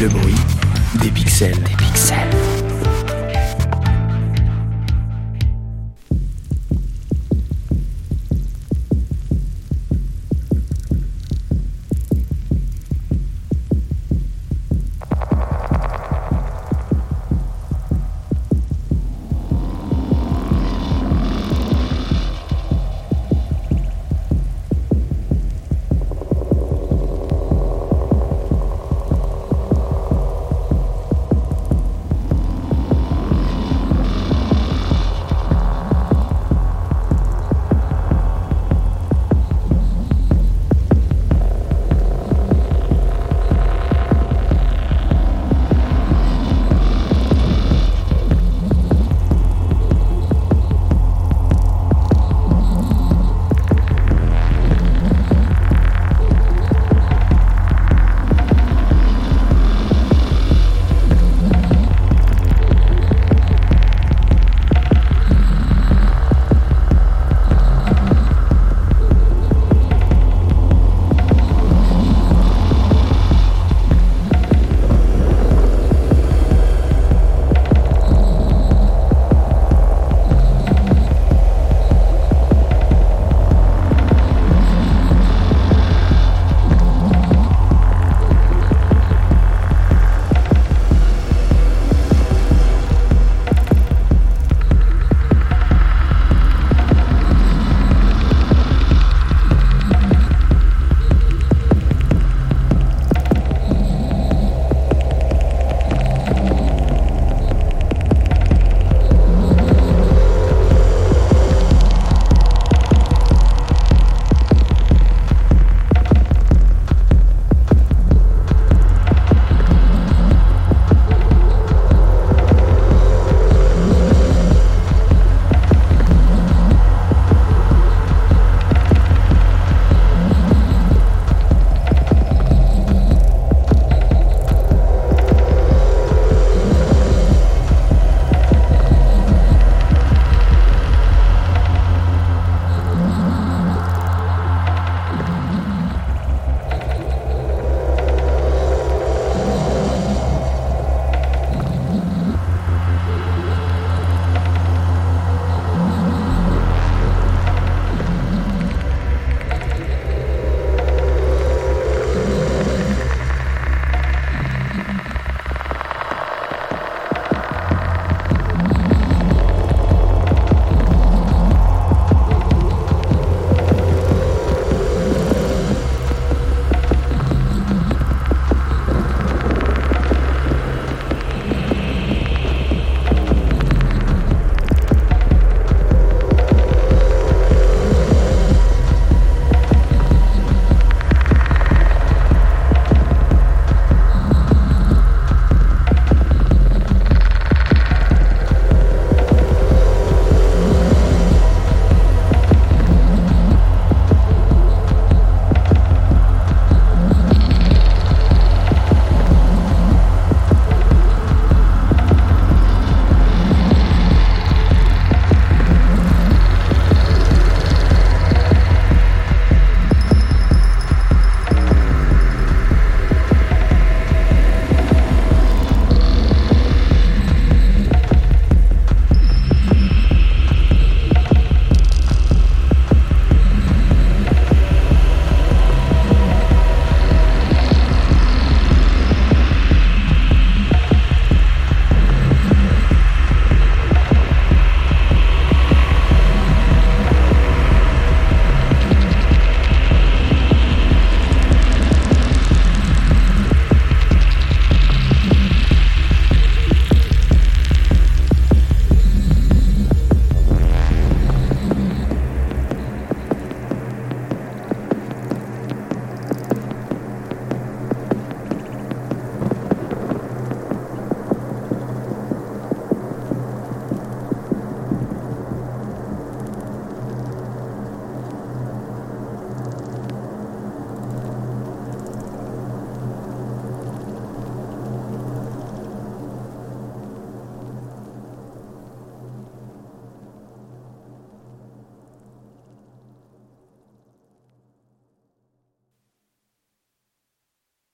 Le bruit des pixels. Des pixels.